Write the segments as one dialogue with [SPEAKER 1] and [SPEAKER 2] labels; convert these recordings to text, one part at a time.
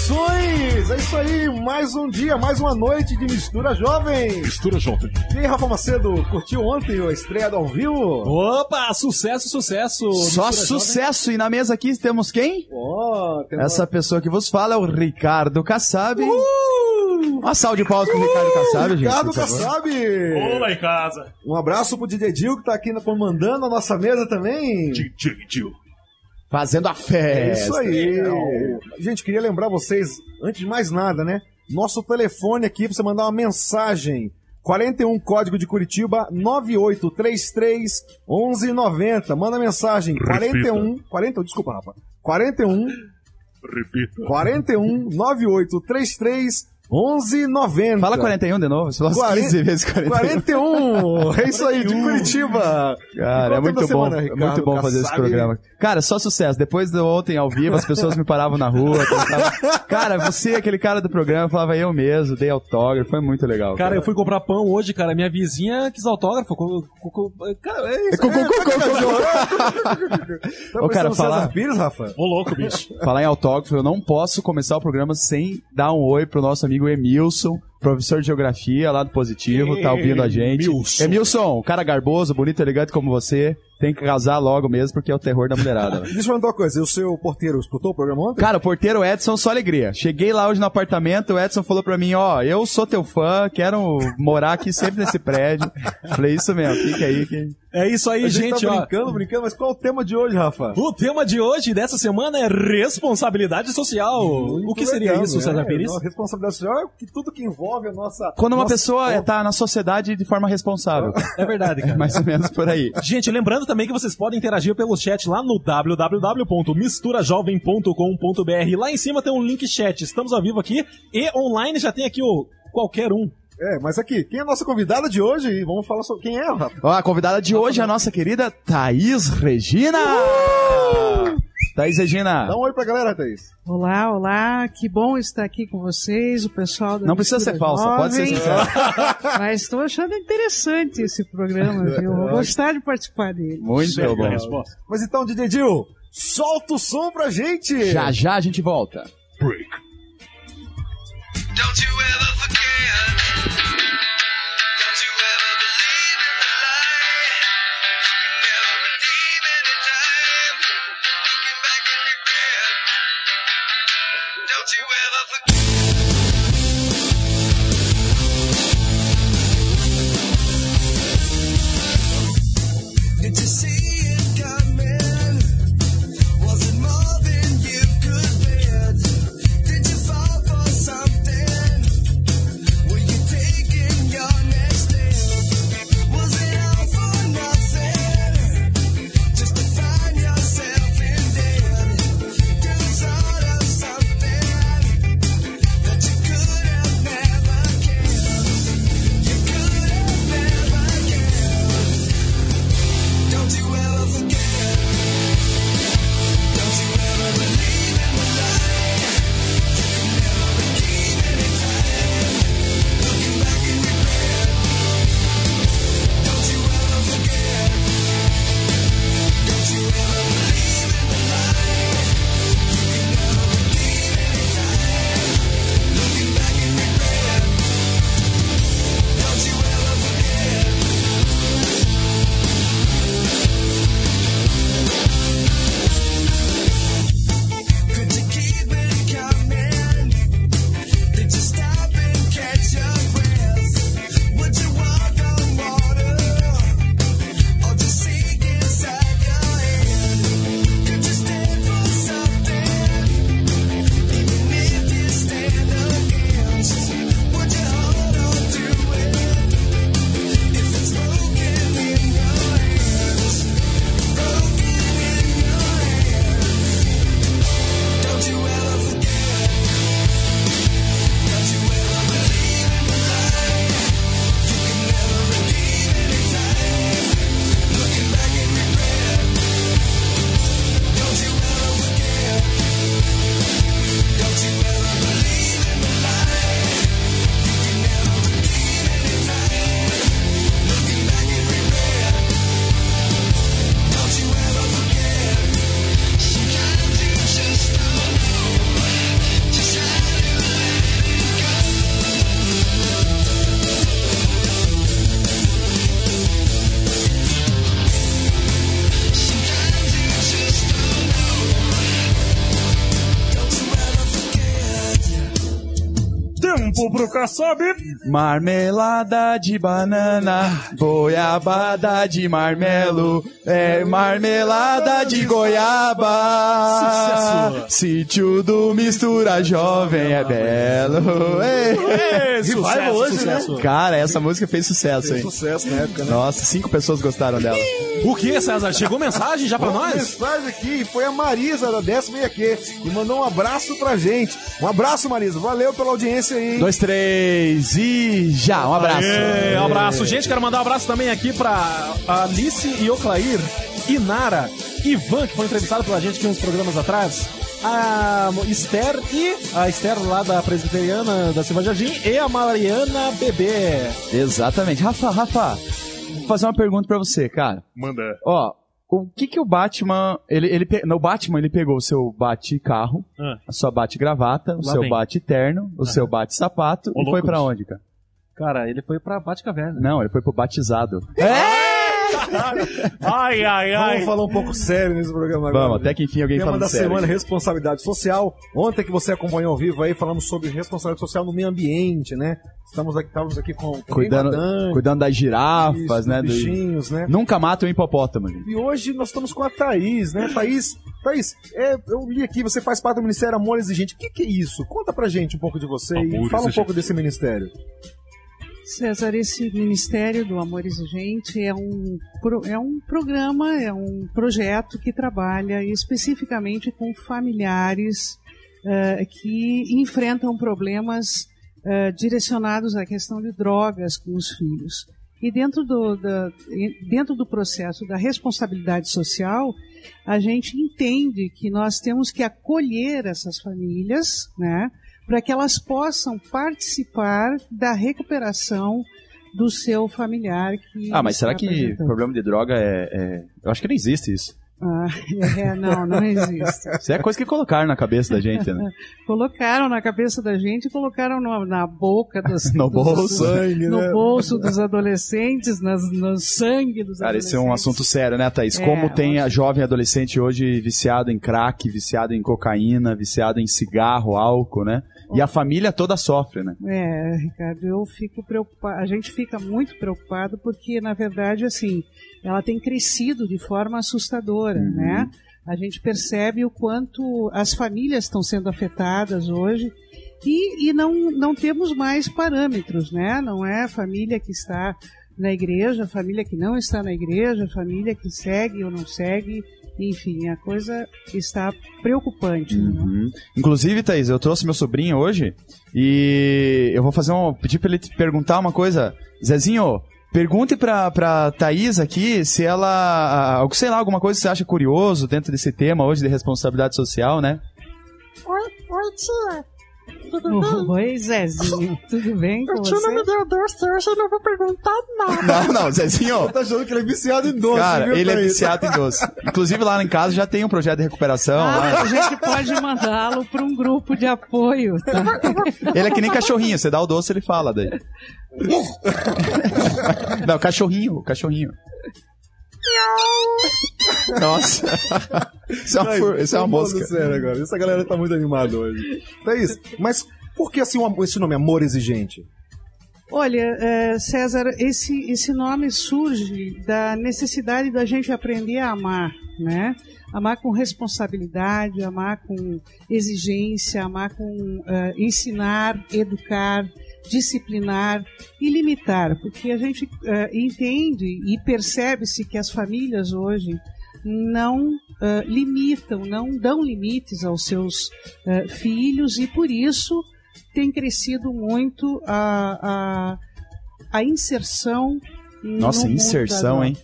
[SPEAKER 1] Saudações! É isso aí, mais um dia, mais uma noite de Mistura Jovem.
[SPEAKER 2] Mistura Jovem.
[SPEAKER 1] E aí, Rafa Macedo, curtiu ontem a estreia do ao vivo?
[SPEAKER 2] Opa, sucesso, sucesso.
[SPEAKER 3] Só
[SPEAKER 2] Mistura
[SPEAKER 3] sucesso! E na mesa aqui temos quem?
[SPEAKER 1] Tem
[SPEAKER 3] Essa pessoa que vos fala é o Ricardo Kassab. Uma salva de palmas pro Ricardo Kassab, gente.
[SPEAKER 1] Ricardo. Kassab!
[SPEAKER 2] Jovem. Ô, lá em casa.
[SPEAKER 1] Um abraço pro DJ Dil que tá aqui comandando a nossa mesa também.
[SPEAKER 2] DJ Dil.
[SPEAKER 3] Fazendo a
[SPEAKER 1] É
[SPEAKER 3] festa.
[SPEAKER 1] isso aí. Gente, queria lembrar vocês, antes de mais nada, né? Nosso telefone aqui pra você mandar uma mensagem. 41 código de Curitiba 9833 1190. Manda mensagem 41 41, desculpa, Rafa. 41
[SPEAKER 2] Repita.
[SPEAKER 1] 41 9833 1190.
[SPEAKER 3] Fala 41 de novo, você fala 15 vezes 41.
[SPEAKER 1] 41! É isso aí, de Curitiba.
[SPEAKER 3] Cara, é
[SPEAKER 1] tempo
[SPEAKER 3] muito bom,
[SPEAKER 1] semana,
[SPEAKER 3] é
[SPEAKER 1] Ricardo
[SPEAKER 3] muito bom fazer esse programa. Cara, só sucesso. Depois de ontem ao vivo, as pessoas me paravam na rua. perguntavam, cara, você, aquele cara do programa, falava eu mesmo, dei autógrafo, foi muito legal.
[SPEAKER 2] Cara, eu fui comprar pão hoje, cara. Minha vizinha quis autógrafo. Co- co- co- Cara, é isso.
[SPEAKER 3] Cu, cu, cu,
[SPEAKER 1] Tá
[SPEAKER 3] Ô, cara, falar-
[SPEAKER 1] Pires, Rafa?
[SPEAKER 2] Ô, louco, bicho.
[SPEAKER 3] Falar em autógrafo, eu não posso começar o programa sem dar um oi pro nosso amigo Emilson, professor de geografia lá do Positivo, tá ouvindo a gente.
[SPEAKER 2] Emilson.
[SPEAKER 3] Emilson, um cara garboso, bonito, elegante como você, tem que casar logo mesmo porque é o terror da mulherada.
[SPEAKER 1] Deixa eu perguntar uma coisa, o seu porteiro escutou o programa ontem?
[SPEAKER 3] Cara, o porteiro Edson, só alegria. Cheguei lá hoje no apartamento, o Edson falou pra mim, ó, eu sou teu fã, quero morar aqui sempre nesse prédio. Falei, isso mesmo, fica aí que...
[SPEAKER 2] É isso aí,
[SPEAKER 1] a gente,
[SPEAKER 2] gente,
[SPEAKER 1] tá
[SPEAKER 2] ó.
[SPEAKER 1] brincando, brincando, mas qual é o tema de hoje, Rafa?
[SPEAKER 2] O tema de hoje, dessa semana, é responsabilidade social. o que seria
[SPEAKER 1] legal,
[SPEAKER 2] isso,
[SPEAKER 1] né?
[SPEAKER 2] César Pires?
[SPEAKER 1] Não, Responsabilidade social é que tudo que envolve a nossa...
[SPEAKER 3] Quando uma
[SPEAKER 1] nossa-
[SPEAKER 3] pessoa é, tá na sociedade de forma responsável.
[SPEAKER 2] É verdade, cara.
[SPEAKER 3] Mais ou menos por aí.
[SPEAKER 2] Gente, lembrando também que vocês podem interagir pelo chat lá no www.misturajovem.com.br. Lá em cima tem um link chat. Estamos ao vivo aqui e online já tem aqui o qualquer um.
[SPEAKER 1] É, mas aqui, quem é a nossa convidada de hoje? E vamos falar sobre quem é, Rafa.
[SPEAKER 3] Ó, a convidada de hoje é a nossa querida Thaís Regina! Thaís Regina,
[SPEAKER 1] Dá um oi pra galera, Thaís.
[SPEAKER 4] Olá, olá, que bom estar aqui com vocês, o pessoal da
[SPEAKER 3] não precisa ser falsa, pode ser
[SPEAKER 4] Jovem.
[SPEAKER 3] sincera.
[SPEAKER 4] Mas estou achando interessante esse programa, viu? Vou gostar de participar dele.
[SPEAKER 3] Muito
[SPEAKER 2] Chega
[SPEAKER 3] bom.
[SPEAKER 2] resposta.
[SPEAKER 1] Mas então, DJ Dil, solta o som pra gente!
[SPEAKER 3] Já já a gente volta.
[SPEAKER 2] Break.
[SPEAKER 5] Don't you ever Did you see
[SPEAKER 2] Pro Kassab.
[SPEAKER 3] Marmelada de banana, goiabada de marmelo, é marmelada de goiaba.
[SPEAKER 2] Sucesso.
[SPEAKER 3] Sítio do mistura jovem é belo. Ei.
[SPEAKER 2] Ei,
[SPEAKER 1] Revival hoje,
[SPEAKER 2] sucesso.
[SPEAKER 3] Cara, essa música fez sucesso, hein?
[SPEAKER 1] Sucesso na época, né?
[SPEAKER 3] Nossa, cinco pessoas gostaram dela.
[SPEAKER 2] O que, César? Chegou mensagem já pra
[SPEAKER 1] Uma
[SPEAKER 2] nós?
[SPEAKER 1] mensagem aqui, foi a Marisa da décima e aqui, e mandou um abraço pra gente. Um abraço, Marisa. Valeu pela audiência aí. hein?
[SPEAKER 3] Dois, três e já, um abraço.
[SPEAKER 2] É, um abraço. Gente, quero mandar um abraço também aqui pra Alice e Oclair, Inara, Ivan, que foi entrevistado pela gente aqui uns programas atrás, a Esther e a Esther lá da Presbiteriana da Silva Jardim e a Mariana Bebê.
[SPEAKER 3] Exatamente. Rafa, Rafa, vou fazer uma pergunta pra você, cara.
[SPEAKER 2] Manda.
[SPEAKER 3] Ó, o que que o Batman, ele, ele, pe- no Batman ele pegou o seu bate-carro,
[SPEAKER 2] Ah.
[SPEAKER 3] a sua bate-gravata, o
[SPEAKER 2] Lá
[SPEAKER 3] seu
[SPEAKER 2] vem.
[SPEAKER 3] bate-terno, o seu bate-sapato
[SPEAKER 2] Ô,
[SPEAKER 3] e foi
[SPEAKER 2] loucos.
[SPEAKER 3] pra onde, cara?
[SPEAKER 2] Cara, ele foi pra Batcaverna.
[SPEAKER 3] Não, ele foi pro batizado.
[SPEAKER 2] Ai, ai,
[SPEAKER 1] Vamos falar um pouco sério nesse programa agora.
[SPEAKER 3] Vamos, até que enfim alguém
[SPEAKER 1] Tema
[SPEAKER 3] falando
[SPEAKER 1] da
[SPEAKER 3] sério.
[SPEAKER 1] semana, responsabilidade social. Ontem que você acompanhou ao vivo aí, falamos sobre responsabilidade social no meio ambiente, né? Estamos aqui, estávamos aqui com,
[SPEAKER 3] Cuidando, cuidando das girafas,
[SPEAKER 1] isso,
[SPEAKER 3] né?
[SPEAKER 1] dos
[SPEAKER 3] do-
[SPEAKER 1] bichinhos, né?
[SPEAKER 3] Nunca mata um hipopótamo. gente.
[SPEAKER 1] E hoje nós estamos com a Thaís, né? Thaís, Thaís, é, eu li aqui, você faz parte do Ministério Amor Exigente. O que, que é isso? Conta pra gente um pouco de você e
[SPEAKER 2] Amor
[SPEAKER 1] fala um pouco desse ministério.
[SPEAKER 4] César, esse Ministério do Amor Exigente é um, é um programa, é um projeto que trabalha especificamente com familiares eh, que enfrentam problemas eh, direcionados à questão de drogas com os filhos. E dentro do, da- dentro do processo da responsabilidade social, a gente entende que nós temos que acolher essas famílias, né? Para que elas possam participar da recuperação do seu familiar que
[SPEAKER 3] Ah, mas será que problema de droga é, é- Eu acho que não existe isso.
[SPEAKER 4] Ah, é, não, não existe.
[SPEAKER 3] Isso é coisa que colocaram na cabeça da gente, né?
[SPEAKER 4] Colocaram na cabeça da gente e colocaram no- na boca dos,
[SPEAKER 3] No
[SPEAKER 4] dos-
[SPEAKER 3] bolso.
[SPEAKER 1] Sangue,
[SPEAKER 4] no
[SPEAKER 1] né?
[SPEAKER 4] bolso dos adolescentes, nas, no sangue dos
[SPEAKER 3] Cara, esse é um assunto sério, né, Thaís?
[SPEAKER 4] É,
[SPEAKER 3] Como tem a jovem adolescente hoje viciado em crack, viciado em cocaína, viciado em cigarro, álcool, né? E a família toda sofre, né?
[SPEAKER 4] É, Ricardo, eu fico preocupado, a gente fica muito preocupado porque, na verdade, assim, ela tem crescido de forma assustadora,
[SPEAKER 3] Uhum.
[SPEAKER 4] né? A gente percebe o quanto as famílias estão sendo afetadas hoje e, e não, não temos mais parâmetros, né? Não é a família que está na igreja, família que não está na igreja, família que segue ou não segue, enfim, a coisa está preocupante. né?
[SPEAKER 3] Uhum. Inclusive, Thaís, eu trouxe meu sobrinho hoje e eu vou fazer um. pedir pra ele te perguntar uma coisa. Zezinho, pergunte pra, pra Thaís aqui se ela. sei lá, alguma coisa que você acha curioso dentro desse tema hoje de responsabilidade social, né?
[SPEAKER 6] Oi, oi, tia. Tudo bem?
[SPEAKER 4] Oi, Zezinho, tudo bem com
[SPEAKER 6] O tio não me
[SPEAKER 4] você?
[SPEAKER 6] deu doce hoje, eu não vou perguntar nada.
[SPEAKER 3] Não, não, Zezinho.
[SPEAKER 1] Tá achando que ele é viciado em doce,
[SPEAKER 3] Cara,
[SPEAKER 1] viu,
[SPEAKER 3] ele é viciado em doce. Inclusive lá em casa já tem um projeto de recuperação.
[SPEAKER 4] Ah,
[SPEAKER 3] lá.
[SPEAKER 4] a gente pode mandá-lo para um grupo de apoio, tá?
[SPEAKER 3] Ele é que nem cachorrinho, você dá o doce, ele fala daí. Não, cachorrinho, cachorrinho. Nossa. Isso é uma, isso é uma mosca.
[SPEAKER 1] sério agora. Essa galera tá muito animada hoje. Thaís, mas por que assim um- esse nome, Amor Exigente?
[SPEAKER 4] Olha, eh, César, esse, esse nome surge da necessidade da gente aprender a amar, né? Amar com responsabilidade, amar com exigência, amar com eh, ensinar, educar, disciplinar e limitar, porque a gente eh, entende e percebe-se que as famílias hoje não eh, limitam, não dão limites aos seus eh, filhos e por isso tem crescido muito a, a, a inserção.
[SPEAKER 3] Nossa, inserção, hein?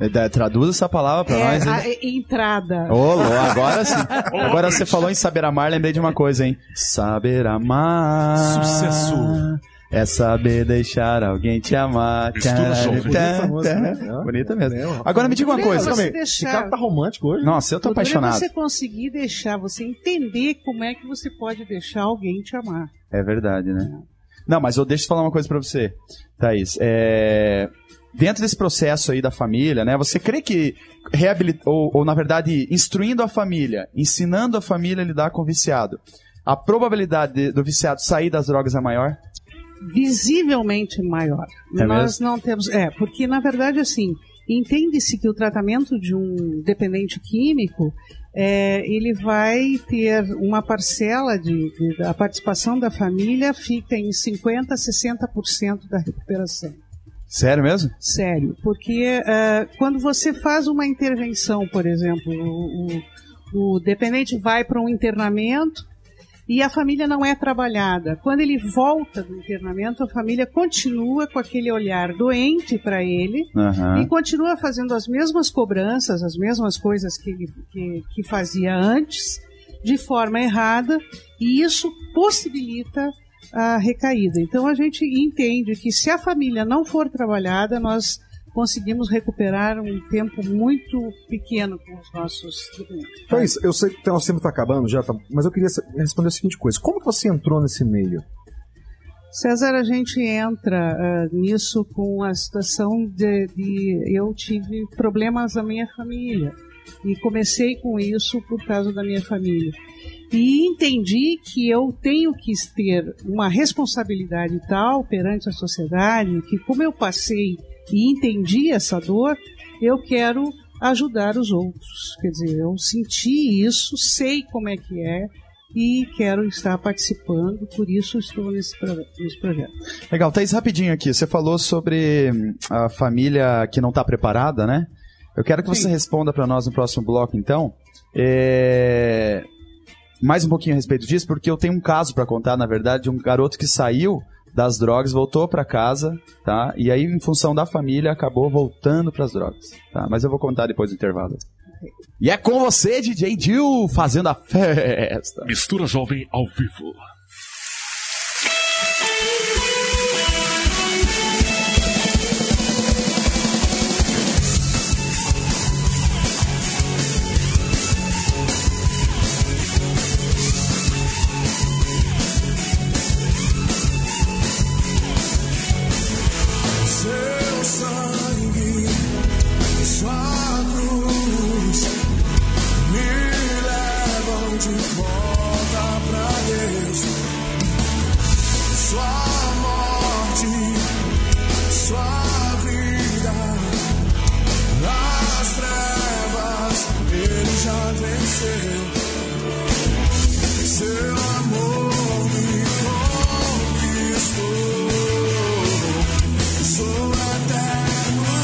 [SPEAKER 3] É, Traduz essa palavra pra nós,
[SPEAKER 4] É,
[SPEAKER 3] hein?
[SPEAKER 4] a é, entrada.
[SPEAKER 3] Ô, Lô, agora sim. Agora você falou em saber amar, lembrei de uma coisa, hein? Saber amar.
[SPEAKER 2] Sucesso.
[SPEAKER 3] É saber deixar alguém te amar.
[SPEAKER 2] Estuda, jovem.
[SPEAKER 1] Bonita música, né?
[SPEAKER 3] Bonita mesmo.
[SPEAKER 1] É.
[SPEAKER 3] Agora me diga uma coisa.
[SPEAKER 4] você
[SPEAKER 1] Calma
[SPEAKER 4] deixar-
[SPEAKER 1] Esse cara tá romântico hoje.
[SPEAKER 3] Nossa, eu tô
[SPEAKER 4] é
[SPEAKER 3] apaixonado.
[SPEAKER 4] você conseguir deixar, você entender como é que você pode deixar alguém te amar.
[SPEAKER 3] É verdade, né? Não, mas eu deixo eu falar uma coisa pra você, Thaís. É... Dentro desse processo aí da família, né? Você crê que reabilit... ou, ou, na verdade, instruindo a família, ensinando a família a lidar com o viciado, a probabilidade de- do viciado sair das drogas é maior?
[SPEAKER 4] visivelmente maior.
[SPEAKER 3] É
[SPEAKER 4] Nós não temos. É, porque na verdade, assim, entende-se que o tratamento de um dependente químico é, ele vai ter uma parcela de, de- da participação da família fica em 50% a 60% da recuperação.
[SPEAKER 3] Sério mesmo?
[SPEAKER 4] Sério, porque eh, quando você faz uma intervenção, por exemplo, o, o- o dependente vai para um internamento e a família não é trabalhada. Quando ele volta do internamento, a família continua com aquele olhar doente para ele
[SPEAKER 3] Aham.
[SPEAKER 4] e continua fazendo as mesmas cobranças, as mesmas coisas que, que, que fazia antes, de forma errada, e isso possibilita a recaída. Então a gente entende que se a família não for trabalhada, nós conseguimos recuperar um tempo muito pequeno com os nossos.
[SPEAKER 1] Então é isso, eu sei que o nosso tempo tá acabando já, tá- mas eu queria responder a seguinte coisa. Como que você entrou nesse meio?
[SPEAKER 4] César, a gente entra ah, nisso com a situação de, de eu tive problemas na minha família e comecei com isso por causa da minha família e entendi que eu tenho que ter uma responsabilidade tal perante a sociedade que como eu passei e entendi essa dor, eu quero ajudar os outros. Quer dizer, eu senti isso, sei como é que é e quero estar participando, por isso estou nesse, nesse projeto.
[SPEAKER 3] Legal, Thaís, rapidinho aqui. Você falou sobre a família que não está preparada, né? Eu quero que você
[SPEAKER 4] Sim.
[SPEAKER 3] responda para nós no próximo bloco, então. É, Mais um pouquinho a respeito disso, porque eu tenho um caso para contar, na verdade, de um garoto que saiu das drogas, voltou para casa, tá? E aí, em função da família, acabou voltando para as drogas, tá? Mas eu vou contar depois do intervalo. E é com você, DJ Jill, fazendo a festa.
[SPEAKER 7] Mistura Jovem ao vivo.
[SPEAKER 8] Eterno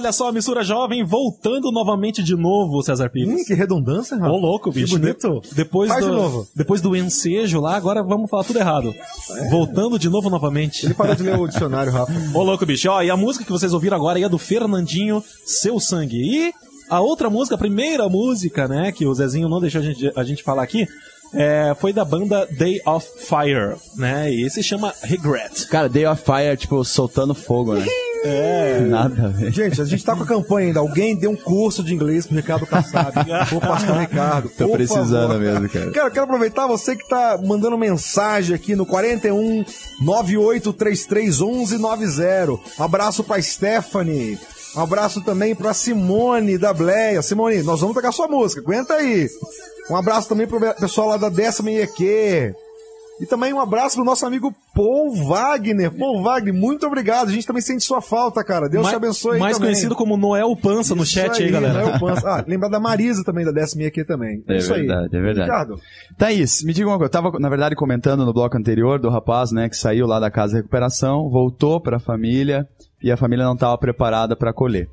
[SPEAKER 2] Olha só, a mistura jovem voltando novamente de novo, César
[SPEAKER 1] Hum,
[SPEAKER 2] Pires.
[SPEAKER 1] que redundância,
[SPEAKER 2] Ô,
[SPEAKER 1] rapaz.
[SPEAKER 2] louco, bicho.
[SPEAKER 1] Que bonito.
[SPEAKER 2] De- depois
[SPEAKER 1] Faz
[SPEAKER 2] do,
[SPEAKER 1] de novo.
[SPEAKER 2] Depois do ensejo lá, agora vamos falar tudo errado. Voltando de novo novamente.
[SPEAKER 1] Ele parou de ler o dicionário, Rafa.
[SPEAKER 2] Ô, louco, bicho. Ó, e a música que vocês ouviram agora aí é do Fernandinho, Seu Sangue. E a outra música, a primeira música, né, que o Zezinho não deixou a gente, a gente falar aqui, é, foi da banda Day of Fire, né? E se chama Regret.
[SPEAKER 3] Cara, Day of Fire, tipo, soltando fogo, né? É. Nada, velho.
[SPEAKER 1] Gente, a gente tá com a campanha ainda. Alguém dê um curso de inglês pro Ricardo Kassab. Ou pastor Ricardo.
[SPEAKER 3] Tô
[SPEAKER 1] por
[SPEAKER 3] precisando
[SPEAKER 1] favor.
[SPEAKER 3] mesmo, cara.
[SPEAKER 1] Cara, eu quero aproveitar você que tá mandando mensagem aqui no 41 9833 1190. Um abraço pra Stephanie. Um abraço também pra Simone da Bleia. Simone, nós vamos tocar sua música. Aguenta aí. Um abraço também pro pessoal lá da décima IEQ. E também um abraço pro nosso amigo Paul Wagner. Paul Wagner, muito obrigado. A gente também sente sua falta, cara. Deus
[SPEAKER 2] Ma-
[SPEAKER 1] te abençoe aí
[SPEAKER 2] Mais
[SPEAKER 1] também.
[SPEAKER 2] conhecido como Noel Pança no
[SPEAKER 1] Isso
[SPEAKER 2] chat aí, galera.
[SPEAKER 1] Noel Pança. Ah, lembra da Marisa também, da décima aqui também.
[SPEAKER 3] É
[SPEAKER 1] Isso aí.
[SPEAKER 3] verdade, é verdade.
[SPEAKER 1] Ricardo,
[SPEAKER 3] Thaís, me diga uma coisa. Eu tava, na verdade, comentando no bloco anterior do rapaz, né, que saiu lá da casa de recuperação, voltou pra família e a família não estava preparada para acolher.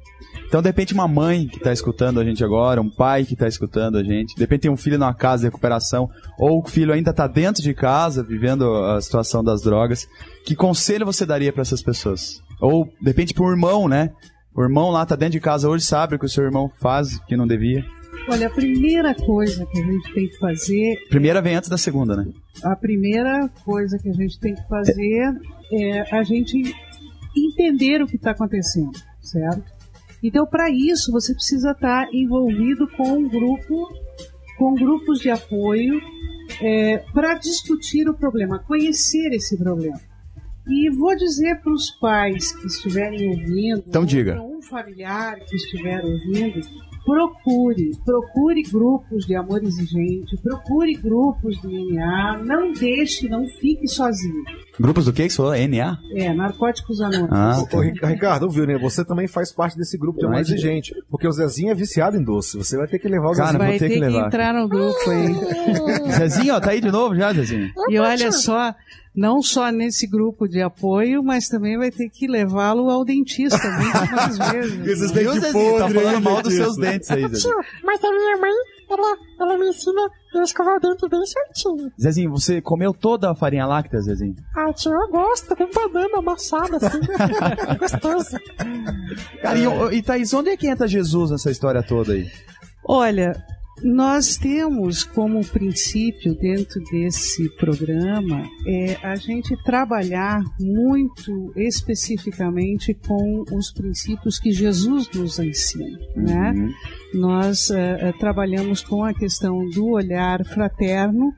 [SPEAKER 3] Então, de repente, uma mãe que está escutando a gente agora, um pai que está escutando a gente, de repente tem um filho numa casa de recuperação, ou o filho ainda está dentro de casa, vivendo a situação das drogas. Que conselho você daria para essas pessoas? Ou, de repente, para um irmão, né? O irmão lá tá dentro de casa hoje, sabe o que o seu irmão faz que não devia.
[SPEAKER 4] Olha, a primeira coisa que a gente tem que fazer,
[SPEAKER 3] Primeira vem antes da segunda, né?
[SPEAKER 4] a primeira coisa que a gente tem que fazer é a gente entender o que está acontecendo, certo? Então, para isso, você precisa estar envolvido com um grupo, com grupos de apoio, para discutir o problema, conhecer esse problema. E vou dizer para os pais que estiverem ouvindo,
[SPEAKER 3] Então
[SPEAKER 4] ou para um familiar que estiver ouvindo, procure, procure grupos de amor exigente, procure grupos de NA, não deixe, não fique sozinho.
[SPEAKER 3] Grupos do que que você falou? NA?
[SPEAKER 4] É, Narcóticos Anônimos.
[SPEAKER 3] Ah,
[SPEAKER 1] Ô, Ri- Ricardo, ouviu, né? Você também faz parte desse grupo de amor
[SPEAKER 3] Mas-
[SPEAKER 1] exigente. Porque o Zezinho é viciado em doce. Você vai ter que levar o
[SPEAKER 3] Cara,
[SPEAKER 1] Zezinho.
[SPEAKER 3] vou
[SPEAKER 4] Vai
[SPEAKER 3] ter que, levar.
[SPEAKER 4] entrar no grupo aí.
[SPEAKER 3] Zezinho, ó, tá aí de novo já, Zezinho?
[SPEAKER 4] E olha só, não só nesse grupo de apoio, mas também vai ter que levá-lo ao dentista muito mais vezes.
[SPEAKER 1] Esses dentes
[SPEAKER 3] Zezinho? Tá
[SPEAKER 1] podres,
[SPEAKER 3] falando mal dos seus dentes aí, Zezinho.
[SPEAKER 6] Tio, mas a minha mãe, ela, ela me ensina a escovar o dente bem certinho.
[SPEAKER 3] Zezinho, você comeu toda a farinha láctea, Zezinho?
[SPEAKER 6] Ah, tio, eu gosto, com banana amassada assim. é gostoso.
[SPEAKER 3] Cara, e, e Thaís, onde é que entra Jesus nessa história toda aí?
[SPEAKER 4] Olha, nós temos como princípio dentro desse programa é a gente trabalhar muito especificamente com os princípios que Jesus nos ensina, né? Nós eh, eh, trabalhamos com a questão do olhar fraterno,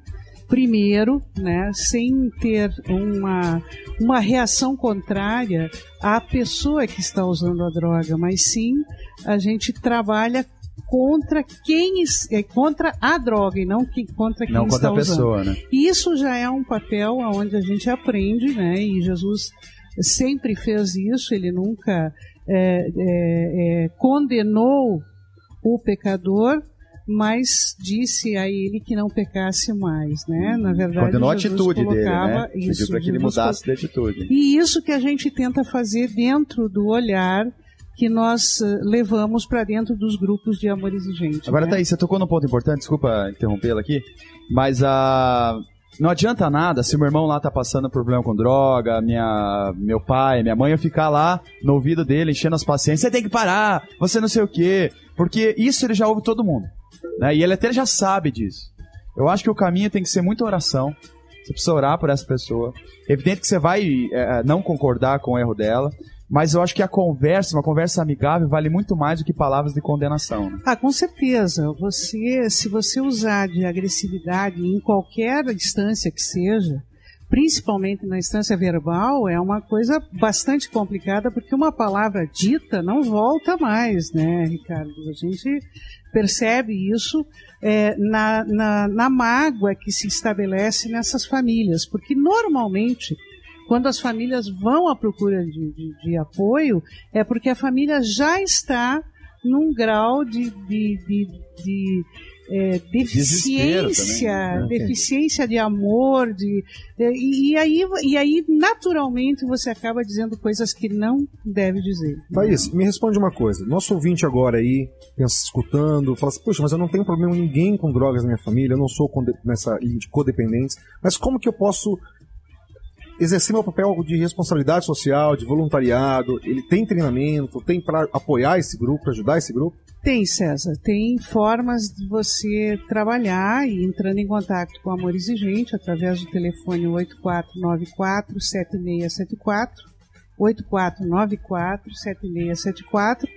[SPEAKER 4] primeiro, né, sem ter uma, uma reação contrária à pessoa que está usando a droga, mas sim a gente trabalha contra quem é, contra a droga e não que, contra quem
[SPEAKER 3] Não
[SPEAKER 4] está
[SPEAKER 3] contra a
[SPEAKER 4] usando.
[SPEAKER 3] pessoa, né?
[SPEAKER 4] Isso já é um papel onde a gente aprende, né? E Jesus sempre fez isso, ele nunca é, é, é, condenou o pecador, mas disse a ele que não pecasse mais, né? Na verdade,
[SPEAKER 3] Condenou a
[SPEAKER 4] Jesus
[SPEAKER 3] atitude dele,
[SPEAKER 4] colocava
[SPEAKER 3] né? Pediu
[SPEAKER 4] isso,
[SPEAKER 3] pra que ele mudasse de atitude.
[SPEAKER 4] e isso que a gente tenta fazer dentro do olhar que nós eh, levamos para dentro dos grupos de amor exigente.
[SPEAKER 3] Agora,
[SPEAKER 4] né?
[SPEAKER 3] Thaís, você tocou num ponto importante, desculpa interrompê-la aqui, mas a. Não adianta nada se meu irmão lá tá passando problema com droga, minha, meu pai, minha mãe, eu ficar lá no ouvido dele, enchendo as paciências, você tem que parar, você não sei o quê. Porque isso ele já ouve todo mundo. Né? E ele até já sabe disso. Eu acho que o caminho tem que ser muita oração. Você precisa orar por essa pessoa. Evidente que você vai é, não concordar com o erro dela, mas eu acho que a conversa, uma conversa amigável, vale muito mais do que palavras de condenação. Né?
[SPEAKER 4] Ah, com certeza. Você, se você usar de agressividade em qualquer instância que seja, principalmente na instância verbal, é uma coisa bastante complicada, porque uma palavra dita não volta mais, né, Ricardo? A gente percebe isso é, na, na, na mágoa que se estabelece nessas famílias, porque normalmente Quando as famílias vão à procura de, de- de apoio, é porque a família já está num grau de, de, é, deficiência,
[SPEAKER 3] também, né?
[SPEAKER 4] deficiência de amor, de, e, e aí, e aí naturalmente você acaba dizendo coisas que não deve dizer.
[SPEAKER 1] Thaís, me responde uma coisa. Nosso ouvinte agora aí, pensa, escutando, fala assim, poxa, mas eu não tenho problema ninguém com drogas na minha família, eu não sou nessa de codependentes, mas como que eu posso exercer meu papel de responsabilidade social, de voluntariado? Ele tem treinamento, tem para apoiar esse grupo, pra ajudar esse grupo?
[SPEAKER 4] Tem, César. Tem formas de você trabalhar e entrando em contato com o Amor Exigente através do telefone 8494-7674, 8494-7674.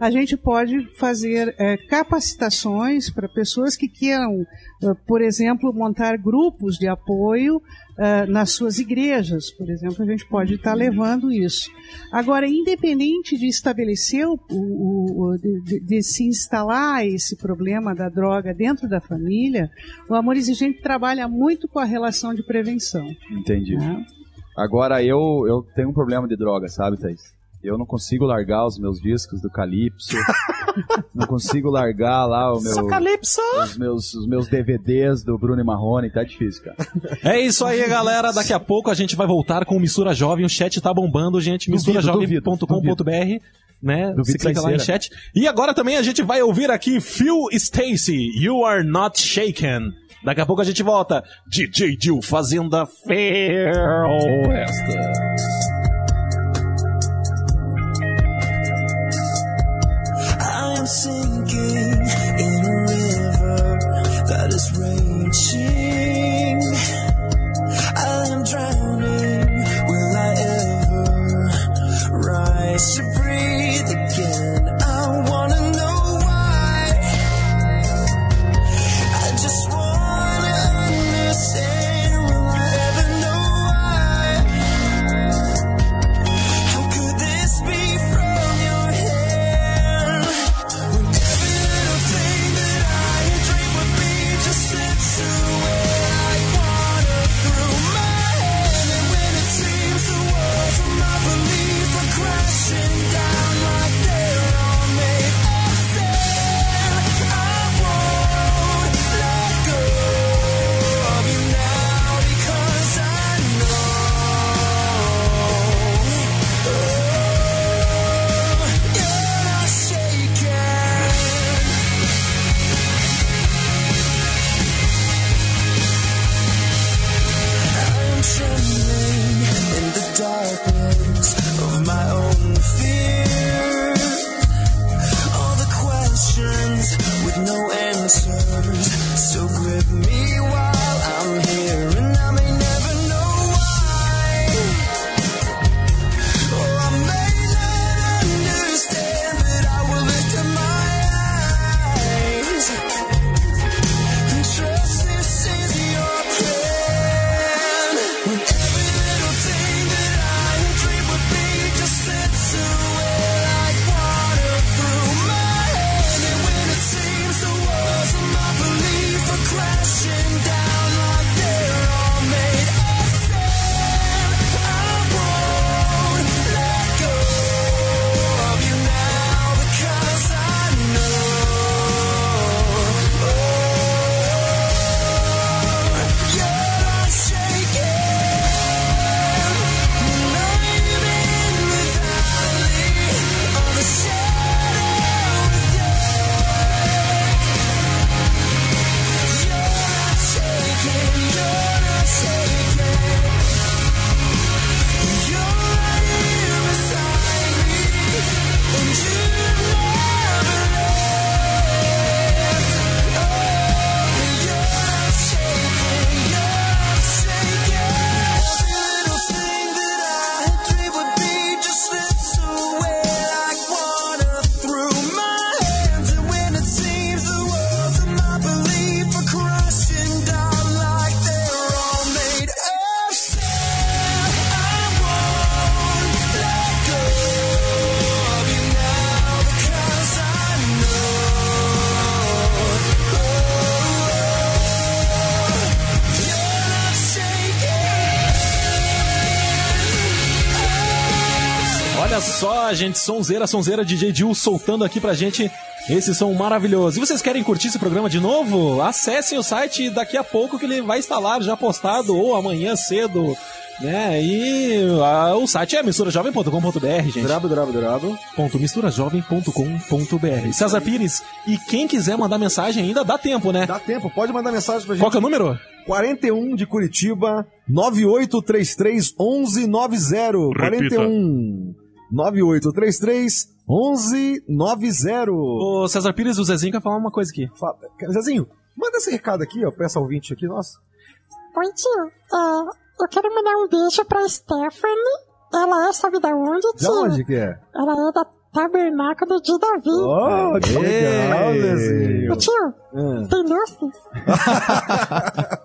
[SPEAKER 4] A gente pode fazer eh, capacitações para pessoas que queiram, eh, por exemplo, montar grupos de apoio eh, nas suas igrejas, por exemplo, a gente pode estar levando isso. Agora, independente de estabelecer, o, o- o- de, de- de se instalar esse problema da droga dentro da família, o Amor Exigente trabalha muito com a relação de prevenção.
[SPEAKER 3] Entendi.
[SPEAKER 4] né?
[SPEAKER 3] Agora, eu, eu tenho um problema de droga, sabe, Thaís? Eu não consigo largar os meus discos do Calypso. não consigo largar lá o meu,
[SPEAKER 2] Calypso!
[SPEAKER 3] os, meus, os meus DVDs do Bruno e Marrone. Tá difícil, cara.
[SPEAKER 2] É isso aí, galera. Daqui a pouco a gente vai voltar com o Mistura Jovem. O chat tá bombando, gente.
[SPEAKER 3] Duvido,
[SPEAKER 2] Misturajovem.com.br. Né?
[SPEAKER 3] Duvido
[SPEAKER 2] Você clica lá em chat. E agora também a gente vai ouvir aqui Phil Stacy, You Are Not Shaken. Daqui a pouco a gente volta. DJ Jill Fazenda Festa.
[SPEAKER 5] I am sinking in
[SPEAKER 2] Olha só, gente, sonzeira, sonzeira, DJ Dil soltando aqui pra gente esse som maravilhoso. E vocês querem curtir esse programa de novo? Acessem o site daqui a pouco que ele vai instalar já postado ou amanhã cedo, né? E ah, o site é misturajovem.com.br, gente.
[SPEAKER 1] Drabo, drabo, drabo.
[SPEAKER 2] misturajovem.com.br. César Pires, e quem quiser mandar mensagem ainda dá tempo, né?
[SPEAKER 1] Dá tempo, pode mandar mensagem pra gente.
[SPEAKER 2] Qual que é o número?
[SPEAKER 1] 41 de Curitiba, 9833 1190.
[SPEAKER 7] Repita.
[SPEAKER 1] 41 9833 1190.
[SPEAKER 2] Ô, César Pires, o Zezinho quer falar uma coisa aqui.
[SPEAKER 1] Fala- Zezinho, manda esse recado aqui, ó, pra essa ouvinte aqui, nossa.
[SPEAKER 6] Oi, tio. É, eu quero mandar um beijo pra Stephanie. Ela é, sabe da onde,
[SPEAKER 1] De
[SPEAKER 6] tio?
[SPEAKER 1] onde que é?
[SPEAKER 6] Ela é da Tabernáculo de Davi.
[SPEAKER 1] Oh, que legal, Zezinho.
[SPEAKER 6] Ô, tio,
[SPEAKER 1] Ah.
[SPEAKER 6] tem doce?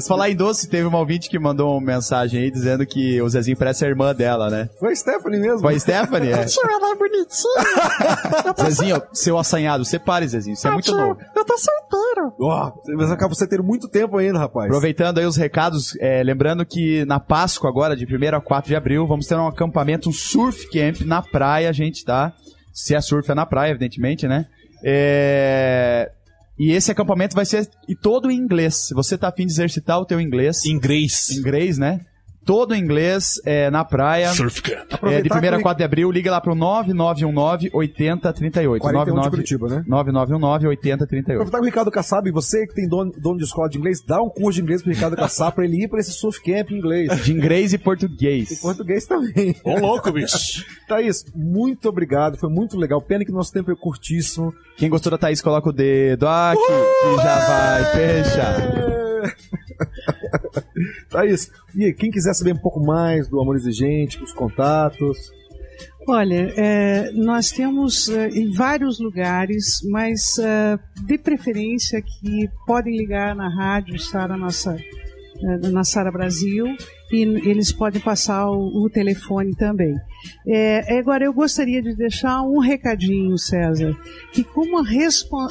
[SPEAKER 3] Se falar em doce, teve uma ouvinte que mandou uma mensagem aí dizendo que o Zezinho parece a irmã dela, né?
[SPEAKER 1] Foi a Stephanie mesmo?
[SPEAKER 3] Foi a Stephanie? É.
[SPEAKER 6] Tio, ela é bonitinha.
[SPEAKER 3] Zezinho, seu assanhado, separe, Zezinho, você é muito
[SPEAKER 6] tio,
[SPEAKER 3] novo.
[SPEAKER 6] eu tô solteiro.
[SPEAKER 1] Ó, mas acaba você ter muito tempo ainda, rapaz.
[SPEAKER 3] Aproveitando aí os recados, é, lembrando que na Páscoa agora, de 1 a 4 de abril, vamos ter um acampamento, um surf camp na praia, gente, tá? Se é surf é na praia, evidentemente, né? É... E esse acampamento vai ser e todo em inglês. Se você tá afim de exercitar o teu inglês,
[SPEAKER 2] Inglês.
[SPEAKER 3] inglês, né? Todo em inglês, é, na praia.
[SPEAKER 7] Surf Camp.
[SPEAKER 3] É, de
[SPEAKER 1] Aproveitar
[SPEAKER 3] 1 a
[SPEAKER 1] que-
[SPEAKER 3] 4 de abril, liga lá pro 9919-8038.
[SPEAKER 1] 41 de Curitiba, né?
[SPEAKER 3] 9919-8038.
[SPEAKER 1] Aproveitar que o Ricardo Kassab, você que tem dono, dono de escola de inglês, dá um curso de inglês pro Ricardo Kassab pra ele ir pra esse surf camp em inglês.
[SPEAKER 3] De inglês e português.
[SPEAKER 1] Em português também.
[SPEAKER 7] Ô, louco, bicho.
[SPEAKER 1] Thaís, muito obrigado, foi muito legal. Pena que nosso tempo é curtíssimo.
[SPEAKER 3] Quem gostou da Thaís, coloca o dedo aqui e já vai fechar.
[SPEAKER 1] Thaís, e aí, quem quiser saber um pouco mais do Amor Exigente, os contatos,
[SPEAKER 4] Olha, é, nós temos é, em vários lugares, mas é, de preferência que podem ligar na rádio Sara nossa é, na Sara Brasil e eles podem passar o, o telefone também. É, agora eu gostaria de deixar um recadinho, César, que como a,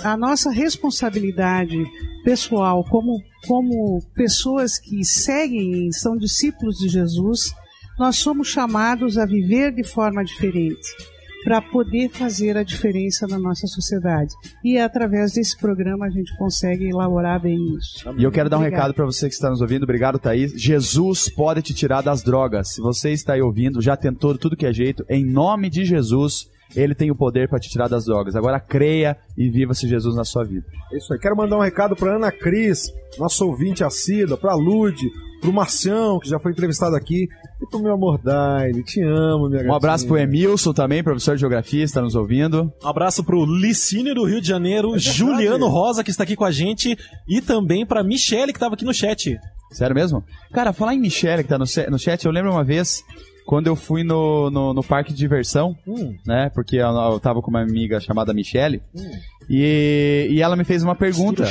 [SPEAKER 4] a nossa responsabilidade pessoal, como como pessoas que seguem, são discípulos de Jesus, nós somos chamados a viver de forma diferente para poder fazer a diferença na nossa sociedade. E através desse programa a gente consegue elaborar bem isso.
[SPEAKER 3] E eu quero dar um recado pra você que está nos ouvindo. Obrigado, Thaís. Jesus pode te tirar das drogas. Se você está aí ouvindo, já tentou tudo que é jeito, em nome de Jesus, ele tem o poder para te tirar das drogas. Agora creia e viva-se Jesus na sua vida.
[SPEAKER 1] É isso aí. Quero mandar um recado pra Ana Cris, nosso ouvinte assídua, pra Lude, pro Marcião, que já foi entrevistado aqui, e pro meu amor Daile. Te amo, minha
[SPEAKER 3] Um abraço pro
[SPEAKER 1] gatinha.
[SPEAKER 3] Emilson também, professor de geografia, está nos ouvindo.
[SPEAKER 2] Um abraço pro Licínio do Rio de Janeiro, Juliano Rosa, que está aqui com a gente, e também pra Michele, que estava aqui no chat.
[SPEAKER 3] Sério mesmo? Cara, falar em Michelle que tá no, no chat, eu lembro uma vez quando eu fui no, no, no parque de diversão,
[SPEAKER 1] Hum.
[SPEAKER 3] né? Porque eu, eu tava com uma amiga chamada Michelle. E, e ela me fez uma pergunta.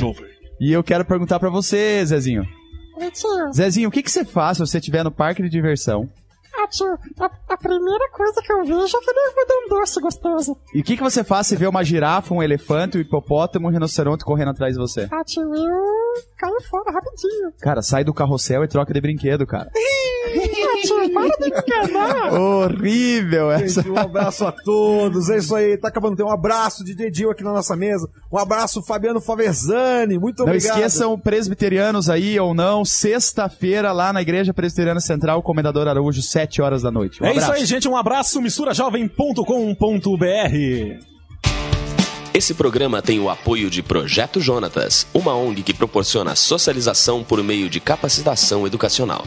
[SPEAKER 3] E eu quero perguntar pra você, Zezinho.
[SPEAKER 6] Tio.
[SPEAKER 3] Zezinho, o que, que você faz se você estiver no parque de diversão?
[SPEAKER 6] Ah, tio, a, a primeira coisa que eu vejo é que eu vou dar um doce gostoso.
[SPEAKER 3] E o que, que você faz se vê uma girafa, um elefante, um hipopótamo, um rinoceronte correndo atrás de você?
[SPEAKER 6] Ah, tio, eu caio fora rapidinho.
[SPEAKER 3] Cara, sai do carrossel e troca de brinquedo, cara.
[SPEAKER 6] Tio, para de me enganar.
[SPEAKER 3] Horrível essa.
[SPEAKER 1] Gente, um abraço a todos. É isso aí. Tá acabando. Tem um abraço de Dil aqui na nossa mesa. Um abraço Fabiano Faverzani. Muito
[SPEAKER 3] Não
[SPEAKER 1] obrigado.
[SPEAKER 3] esqueçam, presbiterianos aí ou não, sexta-feira lá na Igreja Presbiteriana Central, Comendador Araújo, 7 horas da noite. Um
[SPEAKER 2] é isso
[SPEAKER 3] abraço.
[SPEAKER 2] aí, gente. Um abraço, misturajovem.com.br.
[SPEAKER 9] Esse programa tem o apoio de Projeto Jonatas, uma ONG que proporciona socialização por meio de capacitação educacional.